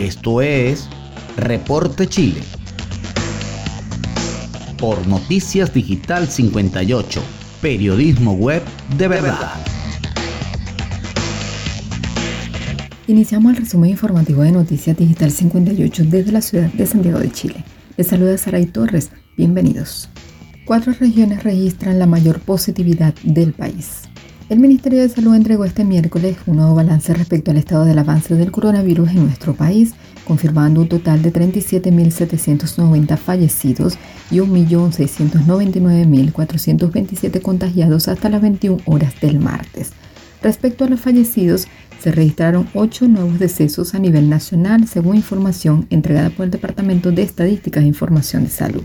Esto es Reporte Chile. Por Noticias Digital 58, periodismo web de verdad. Iniciamos el resumen informativo de Noticias Digital 58 desde la ciudad de Santiago de Chile. Les saluda Saray Torres. Bienvenidos. Cuatro regiones registran la mayor positividad del país. El Ministerio de Salud entregó este miércoles un nuevo balance respecto al estado del avance del coronavirus en nuestro país, confirmando un total de 37.790 fallecidos y 1.699.427 contagiados hasta las 21 horas del martes. Respecto a los fallecidos, se registraron 8 nuevos decesos a nivel nacional, según información entregada por el Departamento de Estadísticas e Información de Salud.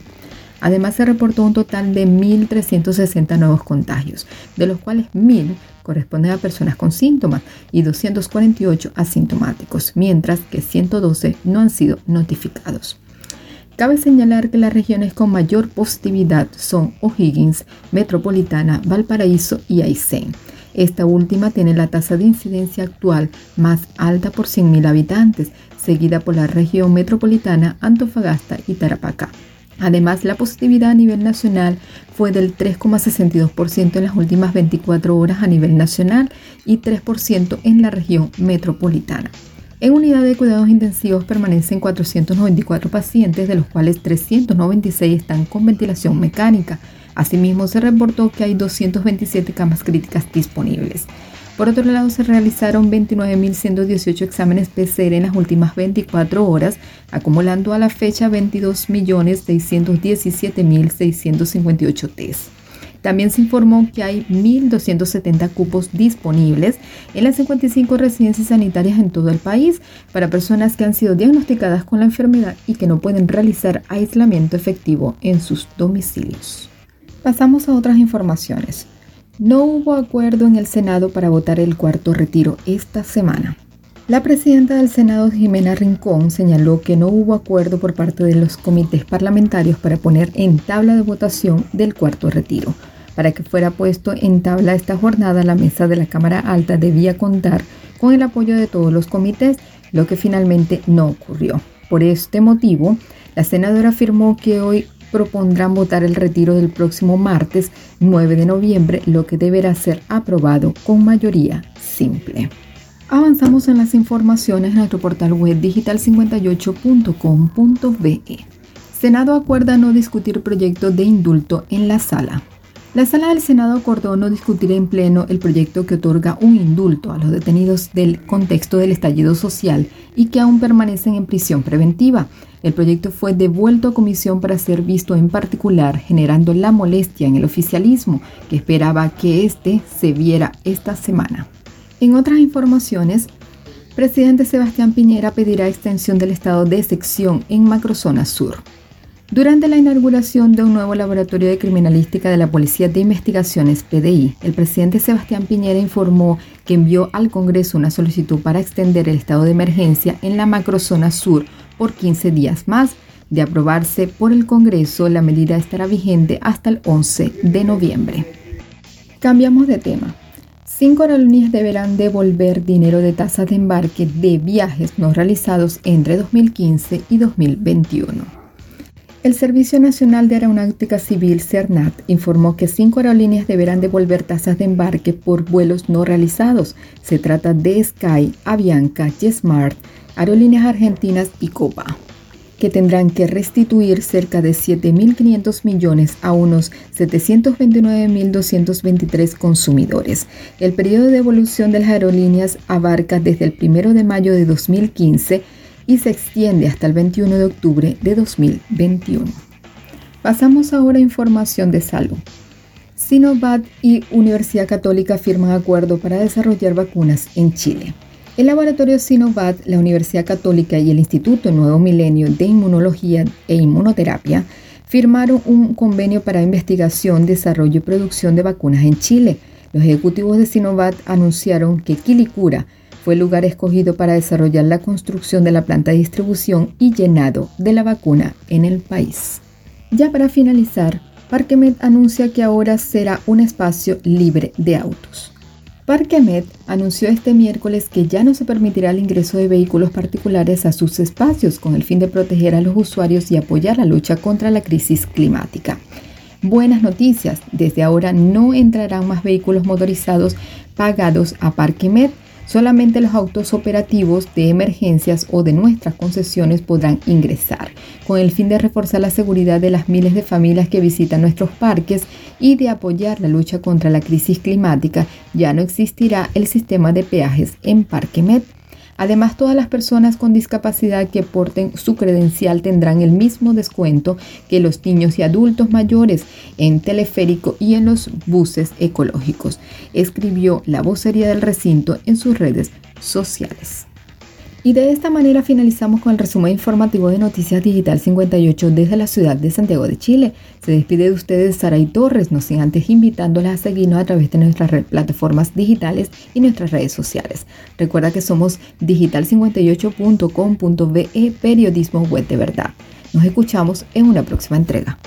Además, se reportó un total de 1.360 nuevos contagios, de los cuales 1.000 corresponden a personas con síntomas y 248 asintomáticos, mientras que 112 no han sido notificados. Cabe señalar que las regiones con mayor positividad son O'Higgins, Metropolitana, Valparaíso y Aysén. Esta última tiene la tasa de incidencia actual más alta por 100.000 habitantes, seguida por la región metropolitana, Antofagasta y Tarapacá. Además, la positividad a nivel nacional fue del 3,62% en las últimas 24 horas a nivel nacional y 3% en la región metropolitana. En unidad de cuidados intensivos permanecen 494 pacientes, de los cuales 396 están con ventilación mecánica. Asimismo, se reportó que hay 227 camas críticas disponibles. Por otro lado, se realizaron 29.118 exámenes PCR en las últimas 24 horas, acumulando a la fecha 22.617.658 test. También se informó que hay 1.270 cupos disponibles en las 55 residencias sanitarias en todo el país para personas que han sido diagnosticadas con la enfermedad y que no pueden realizar aislamiento efectivo en sus domicilios. Pasamos a otras informaciones. No hubo acuerdo en el Senado para votar el cuarto retiro esta semana. La presidenta del Senado, Jimena Rincón, señaló que no hubo acuerdo por parte de los comités parlamentarios para poner en tabla de votación del cuarto retiro. Para que fuera puesto en tabla esta jornada, la mesa de la Cámara Alta debía contar con el apoyo de todos los comités, lo que finalmente no ocurrió. Por este motivo, la senadora afirmó que hoy propondrán votar el retiro del próximo martes 9 de noviembre, lo que deberá ser aprobado con mayoría simple. Avanzamos en las informaciones en nuestro portal web digital58.com.be. Senado acuerda no discutir proyecto de indulto en la sala. La sala del Senado acordó no discutir en pleno el proyecto que otorga un indulto a los detenidos del contexto del estallido social y que aún permanecen en prisión preventiva. El proyecto fue devuelto a comisión para ser visto en particular, generando la molestia en el oficialismo, que esperaba que este se viera esta semana. En otras informaciones, presidente Sebastián Piñera pedirá extensión del estado de sección en Macrozona Sur. Durante la inauguración de un nuevo laboratorio de criminalística de la Policía de Investigaciones, PDI, el presidente Sebastián Piñera informó que envió al Congreso una solicitud para extender el estado de emergencia en la macrozona sur por 15 días más. De aprobarse por el Congreso, la medida estará vigente hasta el 11 de noviembre. Cambiamos de tema. Cinco aerolíneas deberán devolver dinero de tasas de embarque de viajes no realizados entre 2015 y 2021. El Servicio Nacional de Aeronáutica Civil, CERNAT, informó que cinco aerolíneas deberán devolver tasas de embarque por vuelos no realizados. Se trata de Sky, Avianca, JetSmart, Aerolíneas Argentinas y Copa que tendrán que restituir cerca de 7.500 millones a unos 729.223 consumidores. El periodo de devolución de las aerolíneas abarca desde el 1 de mayo de 2015 y se extiende hasta el 21 de octubre de 2021. Pasamos ahora a información de salud. Sinovac y Universidad Católica firman acuerdo para desarrollar vacunas en Chile. El laboratorio Sinovac, la Universidad Católica y el Instituto Nuevo Milenio de Inmunología e Inmunoterapia firmaron un convenio para investigación, desarrollo y producción de vacunas en Chile. Los ejecutivos de Sinovac anunciaron que Quilicura fue el lugar escogido para desarrollar la construcción de la planta de distribución y llenado de la vacuna en el país. Ya para finalizar, Parquemed anuncia que ahora será un espacio libre de autos. Parquemet anunció este miércoles que ya no se permitirá el ingreso de vehículos particulares a sus espacios con el fin de proteger a los usuarios y apoyar la lucha contra la crisis climática. Buenas noticias, desde ahora no entrarán más vehículos motorizados pagados a Parquemet Solamente los autos operativos de emergencias o de nuestras concesiones podrán ingresar, con el fin de reforzar la seguridad de las miles de familias que visitan nuestros parques y de apoyar la lucha contra la crisis climática, ya no existirá el sistema de peajes en Parque Met. Además, todas las personas con discapacidad que porten su credencial tendrán el mismo descuento que los niños y adultos mayores en teleférico y en los buses ecológicos, escribió la vocería del recinto en sus redes sociales. Y de esta manera finalizamos con el resumen informativo de Noticias Digital 58 desde la ciudad de Santiago de Chile. Se despide de ustedes Saray Torres, no sin antes invitándolas a seguirnos a través de nuestras plataformas digitales y nuestras redes sociales. Recuerda que somos digital58.com.be, periodismo web de verdad. Nos escuchamos en una próxima entrega.